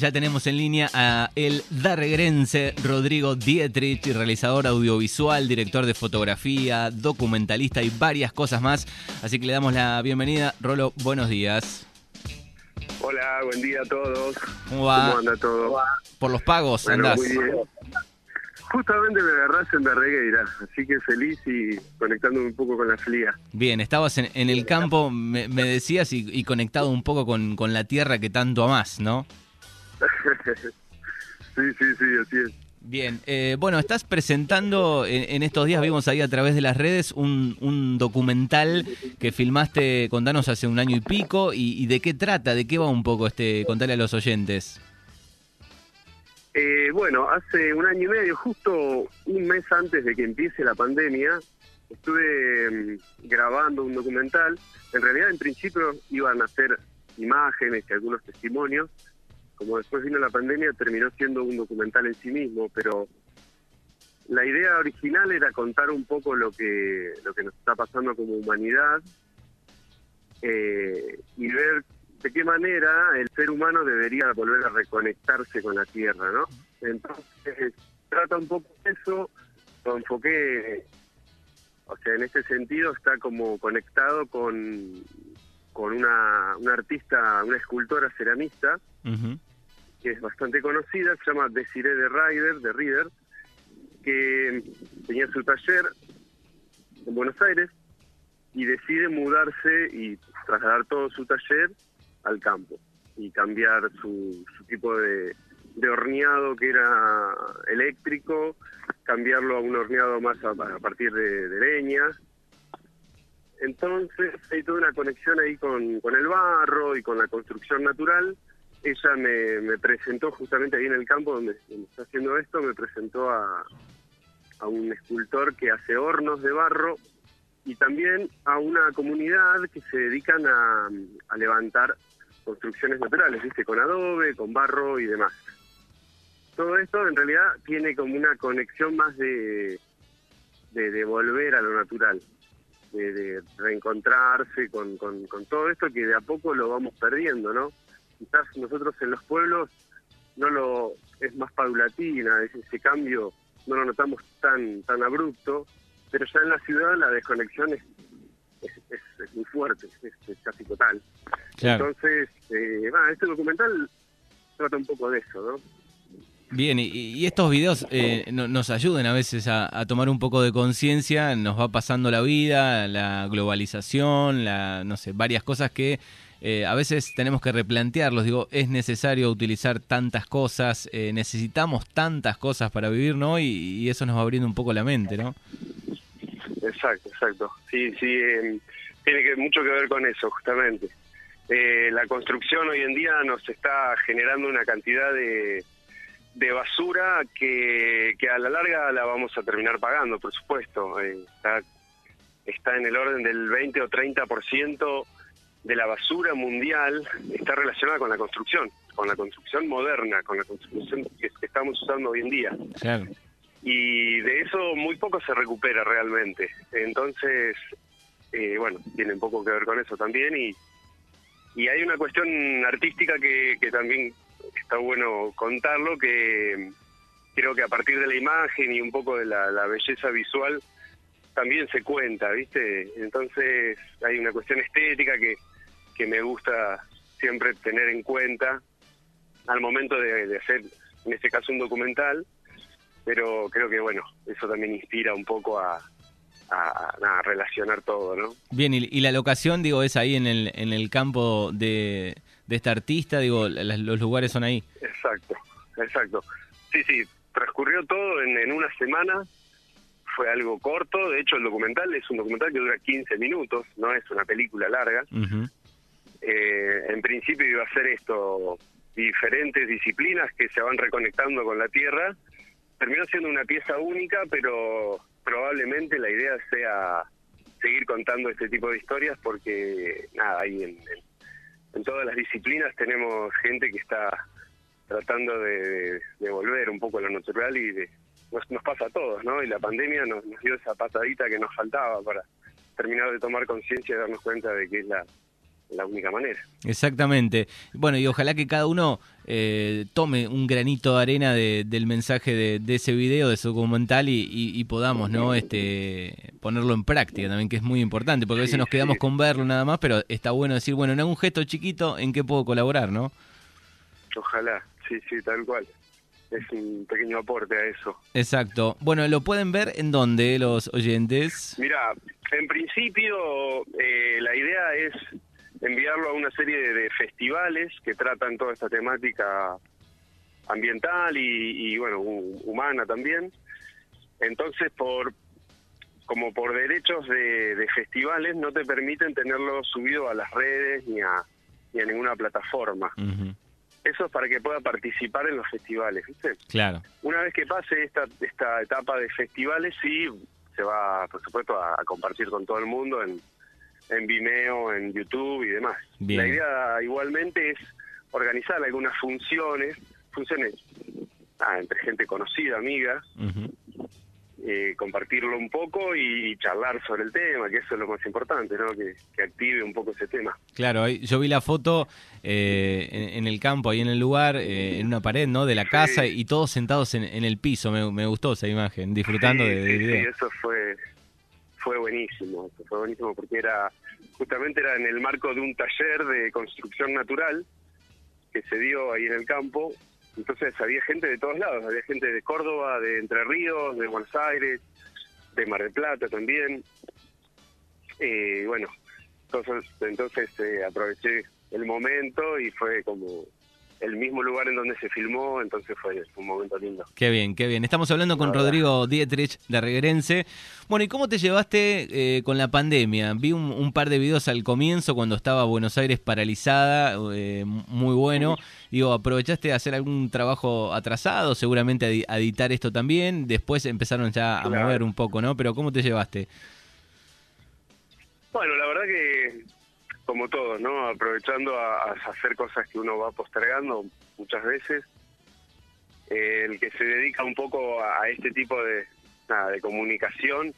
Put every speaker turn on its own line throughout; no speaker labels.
Ya tenemos en línea a el darregrense Rodrigo Dietrich, realizador audiovisual, director de fotografía, documentalista y varias cosas más. Así que le damos la bienvenida. Rolo, buenos días.
Hola, buen día a todos.
¿Cómo va?
¿Cómo anda todo?
Por los pagos
Bueno,
andás.
muy bien. Justamente me agarrás en Darregueira, así que feliz y conectándome un poco con la flia.
Bien, estabas en, en el campo, me, me decías, y, y conectado un poco con, con la tierra que tanto amás, ¿no?
Sí, sí, sí, así es.
Bien, eh, bueno, estás presentando en, en estos días, vimos ahí a través de las redes, un, un documental que filmaste, contanos, hace un año y pico, y, y de qué trata, de qué va un poco este, contale a los oyentes.
Eh, bueno, hace un año y medio, justo un mes antes de que empiece la pandemia, estuve mm, grabando un documental. En realidad, en principio, iban a hacer imágenes y algunos testimonios. Como después vino la pandemia, terminó siendo un documental en sí mismo, pero la idea original era contar un poco lo que, lo que nos está pasando como humanidad eh, y ver de qué manera el ser humano debería volver a reconectarse con la Tierra, ¿no? Entonces, trata un poco eso, lo enfoqué, o sea, en este sentido está como conectado con, con una, una artista, una escultora ceramista,
Ujú.
Que es bastante conocida, se llama Desiree de Rider, de Reader, que tenía su taller en Buenos Aires y decide mudarse y trasladar todo su taller al campo y cambiar su, tipo de, horneado que era eléctrico, cambiarlo a un horneado más a, partir de, leña. Entonces hay toda una conexión ahí con el barro y con la construcción natural. Ella me, me presentó justamente ahí en el campo donde, está haciendo esto, me presentó a, un escultor que hace hornos de barro y también a una comunidad que se dedican a, levantar construcciones naturales, ¿viste? Con adobe, con barro y demás. Todo esto en realidad tiene como una conexión más de, de, de volver a lo natural, de, de reencontrarse con, con, con todo esto que de a poco lo vamos perdiendo, ¿no? Quizás nosotros en los pueblos no lo es más paulatina, ese, ese cambio no lo notamos tan tan abrupto, pero ya en la ciudad la desconexión es, es, es- es muy fuerte, es, casi total.
Claro.
Entonces, eh, este documental trata un poco de eso, ¿no?
Bien, y, y estos videos eh, no- nos ayudan a veces a, a tomar un poco de conciencia, nos va pasando la vida, la globalización, la, no sé, varias cosas que eh, a veces tenemos que replantearlos. Digo, es necesario utilizar tantas cosas, eh, necesitamos tantas cosas para vivir, ¿no? Y, eso nos va abriendo un poco la mente, ¿no?
Exacto, exacto. Sí, sí, eh, tiene que mucho que ver con eso, justamente. Eh, la construcción hoy en día nos está generando una cantidad de, de basura que, que a la larga la vamos a terminar pagando, por supuesto. Eh, está, está en el orden del 20 o 30% de la basura mundial está relacionada con la construcción, con la construcción moderna, con la construcción que, que estamos usando hoy en día
Claro.
y de eso muy poco se recupera realmente. Entonces, eh, bueno, tiene un poco que ver con eso también y, y hay una cuestión artística que, que también está bueno contarlo, que creo que a partir de la imagen y un poco de la, la belleza visual también se cuenta, ¿viste? Entonces hay una cuestión estética que, que me gusta siempre tener en cuenta al momento de, de hacer, en este caso, un documental pero creo que bueno, eso también inspira un poco a, a, relacionar todo, ¿no?
Bien, y, y la locación, digo, es ahí en el, en el campo de, de esta artista, digo, la- los lugares son ahí.
Exacto, exacto. Sí, sí, transcurrió todo en, en una semana, fue algo corto, de hecho el documental es un documental que dura 15 minutos, no es una película larga. Eh, en principio iba a ser esto, diferentes disciplinas que se van reconectando con la Tierra. Terminó siendo una pieza única, pero probablemente la idea sea seguir contando este tipo de historias porque, nada, ahí en, en- en todas las disciplinas tenemos gente que está tratando de, de- de volver un poco a lo natural y de, nos, nos pasa a todos, ¿no? Y la pandemia nos, nos dio esa patadita que nos faltaba para terminar de tomar conciencia y darnos cuenta de que es la, la única manera.
Exactamente. Bueno, y ojalá que cada uno eh, tome un granito de arena del mensaje de, ese video, de su documental y, podamos, ¿no? Este, ponerlo en práctica también, que es muy importante, porque a veces nos quedamos con verlo nada más, pero está bueno decir, bueno, en algún gesto chiquito, ¿en qué puedo colaborar, no?
Ojalá, sí, sí, tal cual. Es un pequeño aporte a eso.
Exacto. Bueno, ¿lo pueden ver en dónde los oyentes?
Mira, en principio eh, la idea es enviarlo a una serie de, festivales que tratan toda esta temática ambiental y, bueno, humana también. Entonces, por como por derechos de, festivales no te permiten tenerlo subido a las redes ni a, ni a ninguna plataforma. Eso es para que pueda participar en los festivales, ¿viste?
Claro.
Una vez que pase esta, esta etapa de festivales, sí, se va, por supuesto, a compartir con todo el mundo en, en Vimeo, en YouTube y demás. La idea igualmente es organizar algunas funciones, funciones ah, entre gente conocida, amiga, eh, compartirlo un poco y, charlar sobre el tema, que eso es lo más importante, ¿no? Que, active un poco ese tema.
Claro, yo vi la foto eh, en, el campo, ahí en el lugar, eh, en una pared, ¿no? De la casa y todos sentados en, el piso. Me, gustó esa imagen, disfrutando de,
de sí, eso fue fue buenísimo, fue buenísimo porque era justamente era en el marco de un taller de construcción natural que se dio ahí en el campo. Entonces había gente de todos lados, había gente de Córdoba, de Entre Ríos, de Buenos Aires, de Mar del Plata también. Eh, bueno, entonces, entonces eh, aproveché el momento y fue como el mismo lugar en donde se filmó, entonces fue un momento lindo.
Qué bien, qué bien. Estamos hablando con Rodrigo Dietrich de Regerense. Bueno, ¿y cómo te llevaste eh, con la pandemia? Vi un, par de videos al comienzo cuando estaba Buenos Aires paralizada, eh, muy bueno. Digo, ¿aprovechaste de hacer algún trabajo atrasado? Seguramente a, editar esto también. Después empezaron ya a mover un poco, ¿no? Pero ¿cómo te llevaste?
Bueno, la verdad que como todo, ¿no? Aprovechando a, hacer cosas que uno va postergando muchas veces. Eh, el que se dedica un poco a, este tipo de, de comunicación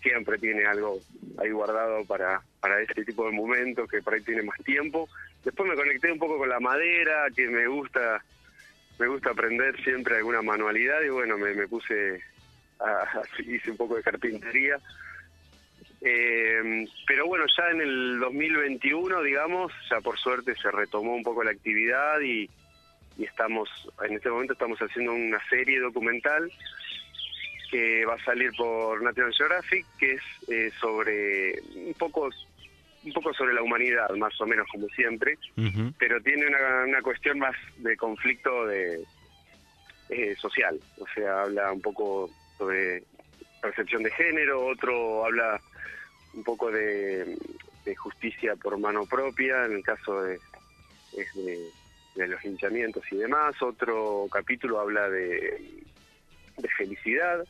siempre tiene algo ahí guardado para, para este tipo de momentos, que por ahí tiene más tiempo. Después me conecté un poco con la madera, que me gusta me gusta aprender siempre alguna manualidad y bueno, me, me puse, a, hice un poco de carpintería eh, pero bueno, ya en el 2021, digamos, ya por suerte se retomó un poco la actividad y, estamos, en este momento estamos haciendo una serie documental que va a salir por National Geographic, que es eh, sobre un poco un poco sobre la humanidad, más o menos como siempre, pero tiene una, una, cuestión más de conflicto de eh, social, o sea, habla un poco sobre percepción de género, otro habla un poco de, justicia por mano propia en el caso de, de, los linchamientos y demás. Otro capítulo habla de, de felicidad.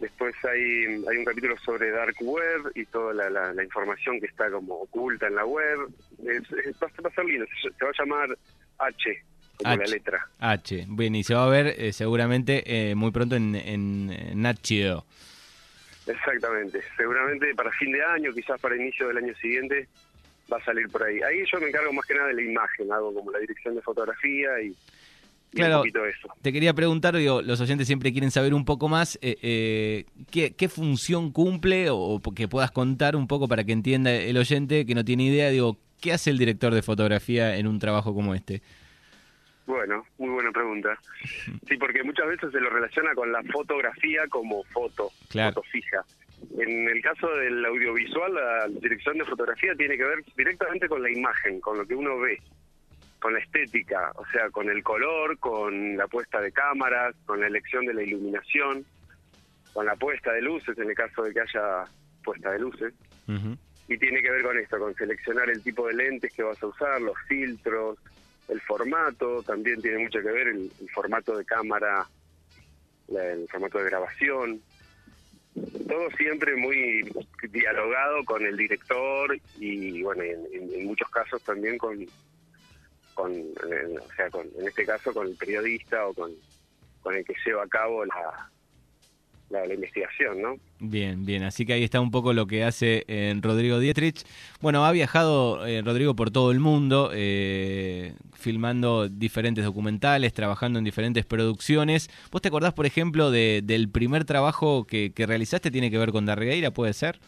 Después hay, hay un capítulo sobre Dark Web y toda la, la, información que está como oculta en la web. Es, va, a ser lindo, se, va a llamar H, como la letra.
H, bien, y se va a ver eh, seguramente eh, muy pronto en, en, en
Exactamente, seguramente para fin de año, quizás para inicio del año siguiente, va a salir por ahí. Ahí yo me encargo más que nada de la imagen, hago como la dirección de fotografía y,
claro,
un poquito eso.
Te quería preguntar, digo, los oyentes siempre quieren saber un poco más, eh, eh, ¿qué, función cumple o, que puedas contar un poco para que entienda el oyente que no tiene idea, digo, ¿qué hace el director de fotografía en un trabajo como este?
Bueno, muy buena pregunta. Sí, porque muchas veces se lo relaciona con la fotografía como foto, foto fija. En el caso del audiovisual, la dirección de fotografía tiene que ver directamente con la imagen, con lo que uno ve, con la estética, o sea, con el color, con la puesta de cámaras, con la elección de la iluminación, con la puesta de luces, en el caso de que haya puesta de luces. Y tiene que ver con esto, con seleccionar el tipo de lentes que vas a usar, los filtros, el formato también tiene mucho que ver, el, formato de cámara, el formato de grabación. Todo siempre muy dialogado con el director y, bueno, en, muchos casos también con, con, o sea, con, en este caso con el periodista o con, con el que lleva a cabo la, la, investigación, ¿no?
Bien, bien. Así que ahí está un poco lo que hace en eh, Rodrigo Dietrich. Bueno, ha viajado eh, Rodrigo por todo el mundo, eh, filmando diferentes documentales, trabajando en diferentes producciones. ¿Vos te acordás, por ejemplo, de, del primer trabajo que, que, realizaste? ¿Tiene que ver con Darregueira? ¿Puede ser?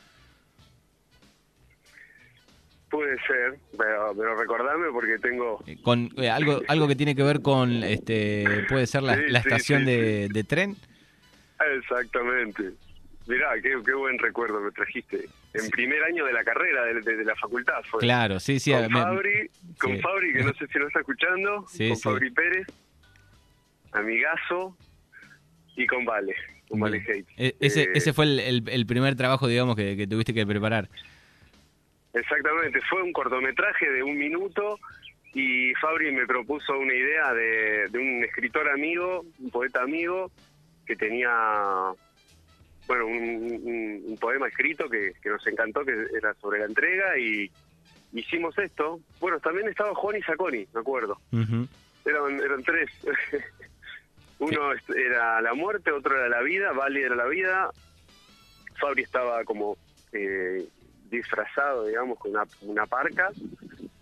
Puede ser, pero, pero recordame porque tengo...
con algo algo que tiene que ver con, este puede ser la, la estación de, de tren.
Exactamente. Mirá, qué, buen recuerdo me trajiste. En primer año de la carrera, de, la facultad fue.
Claro, sí, sí.
Con Fabri, con Fabri, que no sé si lo está escuchando, con Fabri Pérez, amigazo, y con Vale, con Vale Hate.
E, ese, eh, ese fue el, primer trabajo, digamos, que, tuviste que preparar.
Exactamente, fue un cortometraje de un minuto y Fabri me propuso una idea de, de un escritor amigo, un poeta amigo, que tenía bueno un, poema escrito que, nos encantó, que era sobre la entrega y hicimos esto. Bueno, también estaba Juan y Saconi, me acuerdo. eran, eran tres. Uno era la muerte, otro era la vida, Vali era la vida, Fabri estaba como eh, disfrazado, digamos, con una, una parca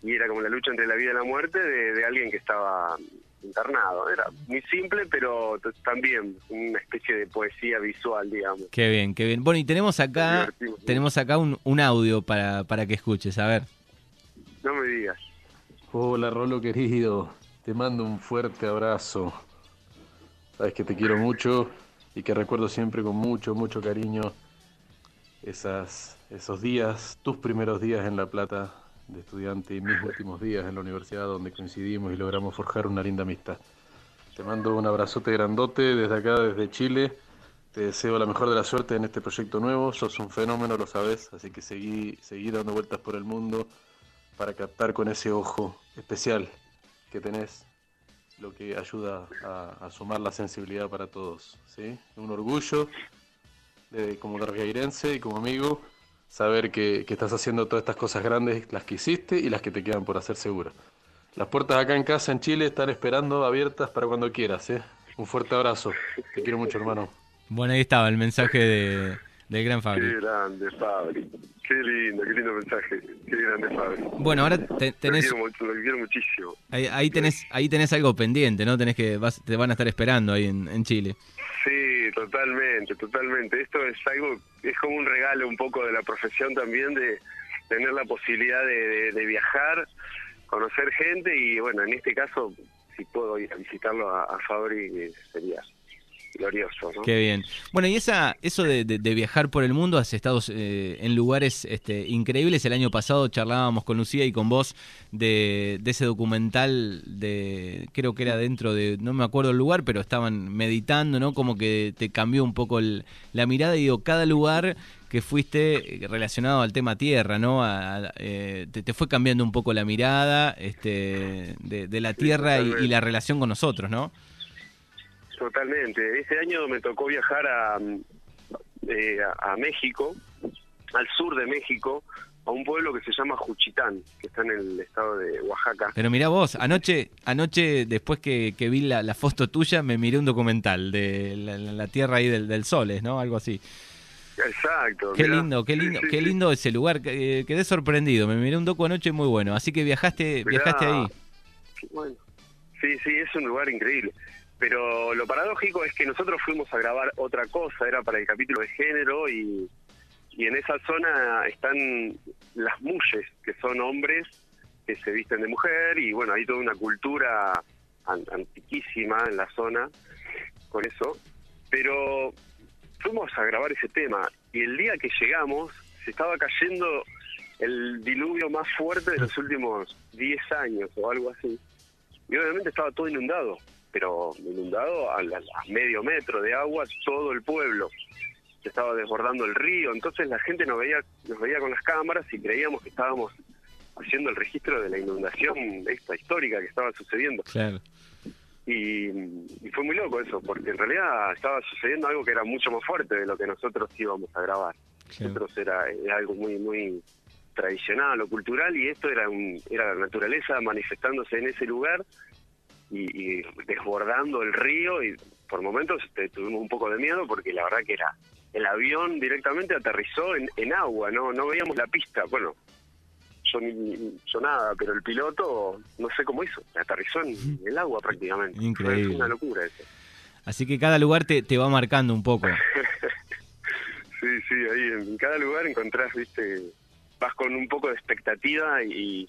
y era como la lucha entre la vida y la muerte de alguien que estaba internado. Era muy simple, pero también una especie de poesía visual, digamos.
Qué bien, qué bien. Bueno, y tenemos acá tenemos acá un, un audio para, para que escuches, a ver.
No me digas.
Hola, Rolo querido. Te mando un fuerte abrazo. Sabes que te quiero mucho y que recuerdo siempre con mucho, mucho cariño esas, esos días, tus primeros días en La Plata, de estudiante y mis últimos días en la universidad donde coincidimos y logramos forjar una linda amistad. Te mando un abrazote grandote desde acá, desde Chile. Te deseo la mejor de la suerte en este proyecto nuevo. Sos un fenómeno, lo sabes, así que seguí, seguí dando vueltas por el mundo para captar con ese ojo especial que tenés lo que ayuda a, sumar la sensibilidad para todos. ¿sí? Un orgullo de, como gargairense y como amigo saber que, estás haciendo todas estas cosas grandes, las que hiciste y las que te quedan por hacer seguro. Las puertas acá en casa en Chile están esperando abiertas para cuando quieras. ¿eh? Un fuerte abrazo. Te quiero mucho, hermano.
Bueno, ahí estaba el mensaje de, del gran Fabri.
Qué grande, Fabri. Qué lindo, qué lindo mensaje. Qué grande, Fabri.
Bueno, ahora tenés...
Lo quiero, muchísimo.
Ahí, tenés, ahí tenés algo pendiente, ¿no? Tenés que, vas, te van a estar esperando ahí en, en Chile.
Sí, totalmente, totalmente. Esto es algo, es como un regalo un poco de la profesión también de tener la posibilidad de, viajar, conocer gente y bueno, en este caso, si puedo ir a visitarlo a, a Fabri, sería glorioso. ¿no?
Qué bien. Bueno, y esa, eso de, viajar por el mundo, has estado eh, en lugares este, increíbles. El año pasado charlábamos con Lucía y con vos de, ese documental de, creo que era dentro de, no me acuerdo el lugar, pero estaban meditando, ¿no? Como que te cambió un poco la mirada y digo, cada lugar que fuiste eh, relacionado al tema tierra, ¿no? Eh, te, fue cambiando un poco la mirada este, de, la tierra y la relación con nosotros, ¿no?
Totalmente. Este año me tocó viajar a, eh, a México, al sur de México, a un pueblo que se llama Juchitán, que está en el estado de Oaxaca.
Pero mira vos, anoche, anoche después que, vi la, foto tuya, me miré un documental de la, tierra ahí del, del Soles, ¿no? Algo así.
Exacto.
Qué lindo, qué lindo, qué lindo ese lugar. Eh, quedé sorprendido. Me miré un docu anoche muy bueno. Así que viajaste, viajaste ahí.
Bueno, sí, sí, es un lugar increíble. Pero lo paradójico es que nosotros fuimos a grabar otra cosa, era para el capítulo de género y, y en esa zona están las muyes, que son hombres que se visten de mujer y bueno, hay toda una cultura antiquísima en la zona con eso. Pero fuimos a grabar ese tema y el día que llegamos se estaba cayendo el diluvio más fuerte de los últimos 10 años o algo así. Y obviamente estaba todo inundado pero inundado a, medio metro de agua todo el pueblo. Se estaba desbordando el río, entonces la gente nos veía, nos veía con las cámaras y creíamos que estábamos haciendo el registro de la inundación esta histórica que estaba sucediendo.
Claro.
Y, fue muy loco eso, porque en realidad estaba sucediendo algo que era mucho más fuerte de lo que nosotros íbamos a grabar. Nosotros era, era, algo muy muy tradicional o cultural y esto era un, era la naturaleza manifestándose en ese lugar y, desbordando el río y por momentos este, tuvimos un poco de miedo porque la verdad que era el avión directamente aterrizó en, en agua, no no veíamos la pista. Bueno, yo, ni, yo nada, pero el piloto no sé cómo hizo, aterrizó en el agua prácticamente.
Increíble.
Fue una locura eso.
Así que cada lugar te, te va marcando un poco.
sí, sí, ahí en cada lugar encontrás, viste, vas con un poco de expectativa y,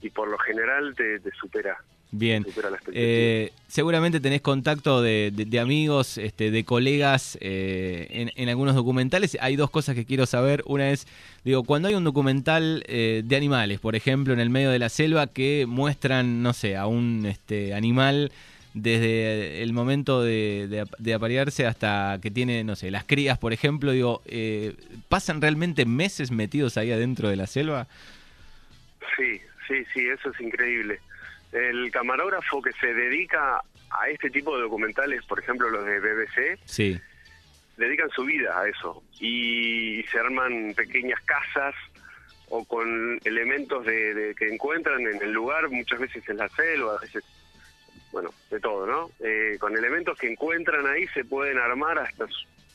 y por lo general te, te supera.
Bien.
supera la.
Eh, seguramente tenés contacto de, de- de amigos, este, de colegas eh, en, en algunos documentales. Hay dos cosas que quiero saber. Una es, digo, cuando hay un documental eh, de animales, por ejemplo, en el medio de la selva, que muestran, no sé, a un este, animal desde el momento de, de, ap- de aparearse hasta que tiene, no sé, las crías, por ejemplo, digo, eh, ¿pasan realmente meses metidos ahí adentro de la selva?
Sí, sí, sí, eso es increíble. El camarógrafo que se dedica a este tipo de documentales, por ejemplo los de BBC,
Sí,
dedican su vida a eso y se arman pequeñas casas o con elementos de, de- que encuentran en el lugar, muchas veces en la selva, a veces, bueno, de todo, ¿no? Eh, con elementos que encuentran ahí se pueden armar hasta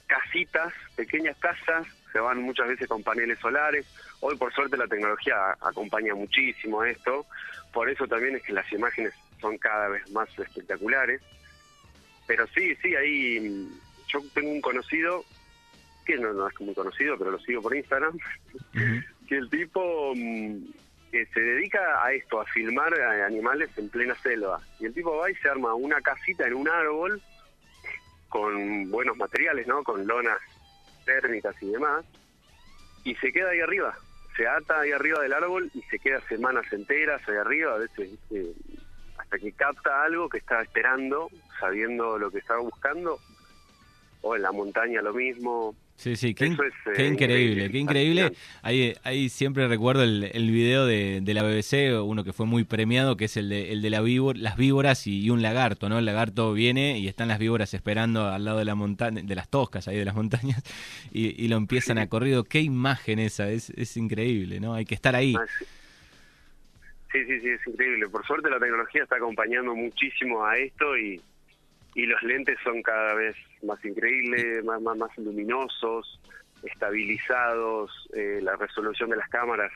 casitas, pequeñas casas, se van muchas veces con paneles solares. Hoy por suerte la tecnología acompaña muchísimo a esto, por eso también es que las imágenes son cada vez más espectaculares. Pero sí, sí, ahí mm, yo tengo un conocido, que no, no es muy conocido, pero lo sigo por Instagram, que el tipo mm, que se dedica a esto, a filmar a animales en plena selva. Y el tipo va y se arma una casita en un árbol con buenos materiales, ¿no? Con lonas térmicas y demás. Y se queda ahí arriba. Se ata ahí arriba del árbol y se queda semanas enteras ahí arriba, a veces hasta que capta algo que estaba esperando, sabiendo lo que estaba buscando. O en la montaña lo mismo.
Sí, sí, qué, in-
Eso es, eh,
qué increíble,
increíble,
qué increíble. Ahí, ahí siempre recuerdo el, el video de, de la BBC, uno que fue muy premiado, que es el de, el de la las víboras y, y un lagarto, ¿no? El lagarto viene y están las víboras esperando al lado de la montaña, de las toscas ahí de las montañas, y, y lo empiezan a corrido. Qué imagen esa, es, es increíble, ¿no? Hay que estar ahí.
Ah. Sí, sí, sí, es increíble. Por suerte la tecnología está acompañando muchísimo a esto y, y los lentes son cada vez más increíbles, más, más, más luminosos, estabilizados, eh, la resolución de las cámaras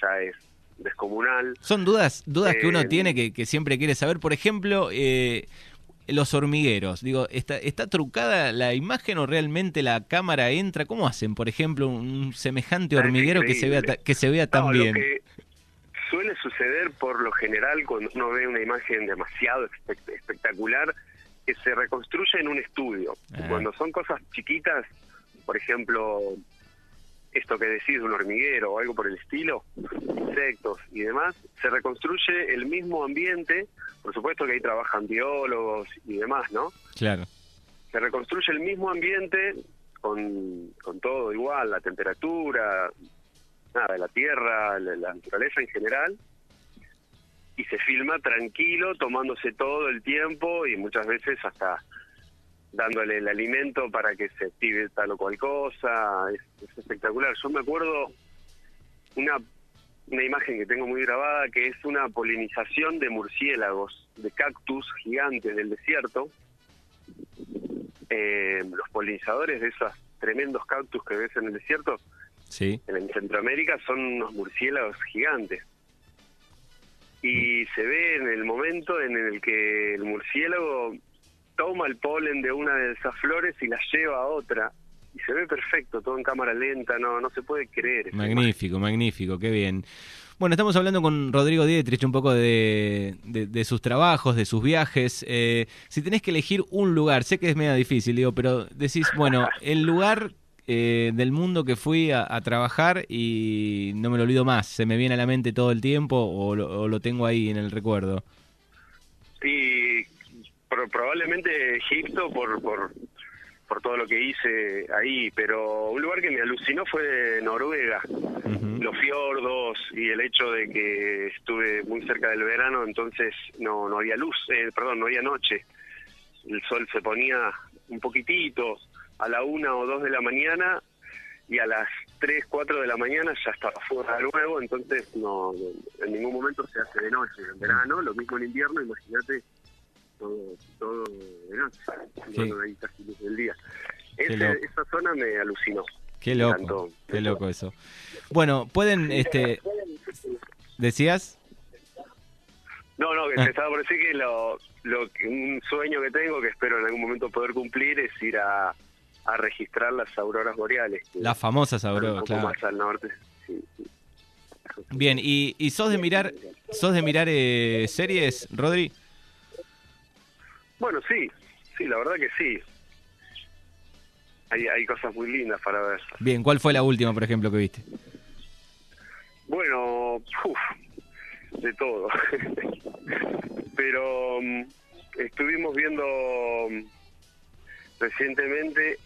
ya es descomunal.
Son dudas, dudas que uno
Eh,
tiene que, que siempre quiere saber. Por ejemplo, eh, los hormigueros. Digo, ¿está, ¿está trucada la imagen o realmente la cámara entra? ¿Cómo hacen, por ejemplo, un semejante
Ah,
hormiguero que se vea, que se vea tan
No,
bien?
Lo que suele suceder por lo general cuando uno ve una imagen demasiado espe- espectacular, que se reconstruye en un estudio.
Ah.
Cuando son cosas chiquitas, por ejemplo, esto que decís de un hormiguero o algo por el estilo, insectos y demás, se reconstruye el mismo ambiente, por supuesto que ahí trabajan biólogos y demás, ¿no?
Claro.
se reconstruye el mismo ambiente con, con todo igual, la temperatura, nada, la tierra, la, la naturaleza en general, y se filma tranquilo, tomándose todo el tiempo y muchas veces hasta dándole el alimento para que se active tal o cual cosa, es, es espectacular. Yo me acuerdo una, una imagen que tengo muy grabada que es una polinización de murciélagos, de cactus gigantes del desierto, eh, los polinizadores de esos tremendos cactus que ves en el desierto,
Sí.
en Centroamérica son unos murciélagos gigantes. Y se ve en el momento en el que el murciélago toma el polen de una de esas flores y la lleva a otra. Y se ve perfecto, todo en cámara lenta, no no se puede creer.
Magnífico, magnífico, qué bien. Bueno, estamos hablando con Rodrigo Dietrich un poco de, de- de sus trabajos, de sus viajes. Eh, si tenés que elegir un lugar, sé que es medio difícil, digo, pero decís, bueno, el lugar eh, del mundo que fui a, a trabajar y no me lo olvido más, se me viene a la mente todo el tiempo o lo, o lo tengo ahí en el recuerdo.
Y pro- probablemente Egipto por, por, por todo lo que hice ahí, pero un lugar que me alucinó fue Noruega. Los fiordos y el hecho de que estuve muy cerca del verano, entonces no, no había luz, eh, perdón, no había noche. El sol se ponía un poquitito a la una o dos de la mañana y a las tres, cuatro de la mañana ya estaba fuera de nuevo, entonces no, no- en ningún momento se hace de noche en verano, lo mismo en invierno, imagínate todo, todo de noche,
Sí.
no hay casi luz del día. Ese- esa zona me alucinó.
Qué loco, qué loco eso. Bueno, pueden, este, decías,
No, no, que
Ah.
te estaba por decir que lo, lo que un sueño que tengo, que espero en algún momento poder cumplir, es ir a, a registrar las auroras boreales.
las famosas
un
auroras,
poco
claro.
más al norte. Sí, sí.
Bien, y, y sos de mirar, sos de mirar eh, series, Rodri.
Bueno, sí, sí, la verdad que sí. Hay, hay cosas muy lindas para ver.
Bien, ¿cuál fue la última, por ejemplo, que viste?
Bueno, uf, de todo. Pero mm, estuvimos viendo mm, recientemente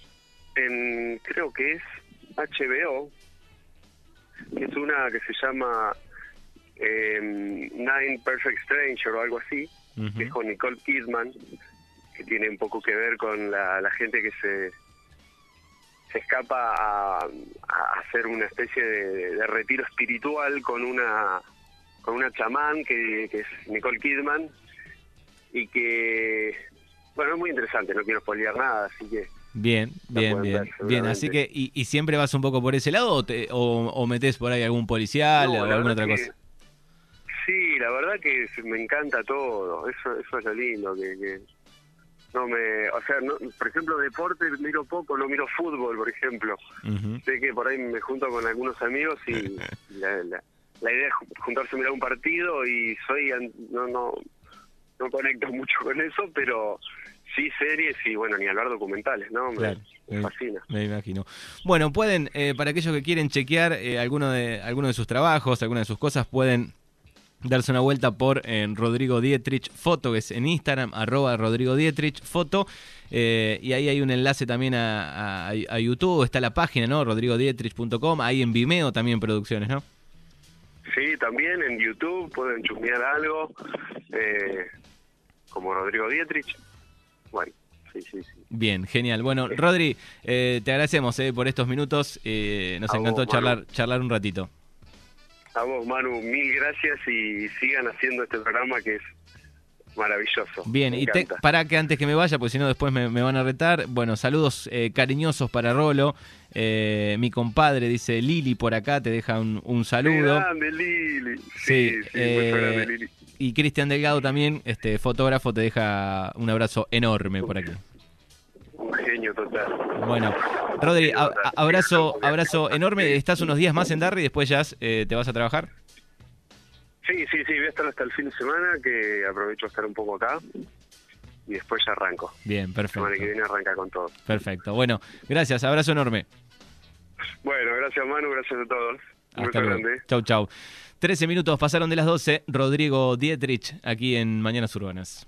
en, creo que es HBO, que es una que se llama eh, Nine Perfect Stranger o algo así, que es con Nicole Kidman, que tiene un poco que ver con la, la gente que se se escapa a, a hacer una especie de, de retiro espiritual con una con una chamán que, que es Nicole Kidman y que bueno es muy interesante no quiero spoilear nada así que
Bien, bien, bien, bien. Así que, y, y siempre vas un poco por ese lado o, te, o, o metés por ahí algún policial
No,
o alguna otra cosa?
sí la verdad que me encanta todo eso eso es lo lindo que, que no me o sea no, por ejemplo deporte miro poco no miro fútbol por ejemplo sé que por ahí me junto con algunos amigos y la, la- la idea es ju- juntarse a mirar un partido y soy no no no conecto mucho con eso pero sí series y bueno ni hablar documentales no me,
Claro,
me fascina
Me imagino. Bueno, pueden, eh, para aquellos que quieren chequear eh, alguno, de, alguno de sus trabajos, alguna de sus cosas, pueden darse una vuelta por eh, Rodrigo Dietrich Foto, que es en Instagram, arroba Rodrigo Dietrich Foto. eh, y ahí hay un enlace también a, a- a YouTube, está la página, ¿no? rodrigodietrich.com, ahí en Vimeo también producciones, ¿no?
sí también en YouTube pueden chusmear algo eh, como Rodrigo Dietrich sí sí sí
Bien, genial. Bueno, Rodri, eh, te agradecemos eh, por estos minutos. eh, nos
A
encantó
vos,
charlar,
Manu.
charlar un ratito.
a vos Manu mil gracias y sigan haciendo este programa que es maravilloso
Bien,
Me
y te, para que antes que me vaya, pues si no después me, me van a retar. Bueno, saludos eh, cariñosos para Rolo. Eh, mi compadre dice Lili por acá, te deja un, un saludo.
grande, Lili.
Sí,
Sí, sí,
eh,
muy grande, Lili.
Y Cristian Delgado también, este fotógrafo, te deja un abrazo enorme por aquí.
Un genio total.
Bueno, Rodri, a- a- abrazo, abrazo enorme. Estás unos días más en Darry y después ya eh, te vas a trabajar.
Sí, sí, sí, voy a estar hasta el fin de semana, que aprovecho a estar un poco acá. Y después ya arranco.
Bien,
La
perfecto.
semana que viene arranca con todo.
Perfecto. Bueno, gracias, abrazo enorme.
Bueno, gracias Manu, gracias a todos.
Hasta luego.
grande.
Chau, chau. 13 minutos pasaron de las 12. Rodrigo Dietrich aquí en Mañanas Urbanas.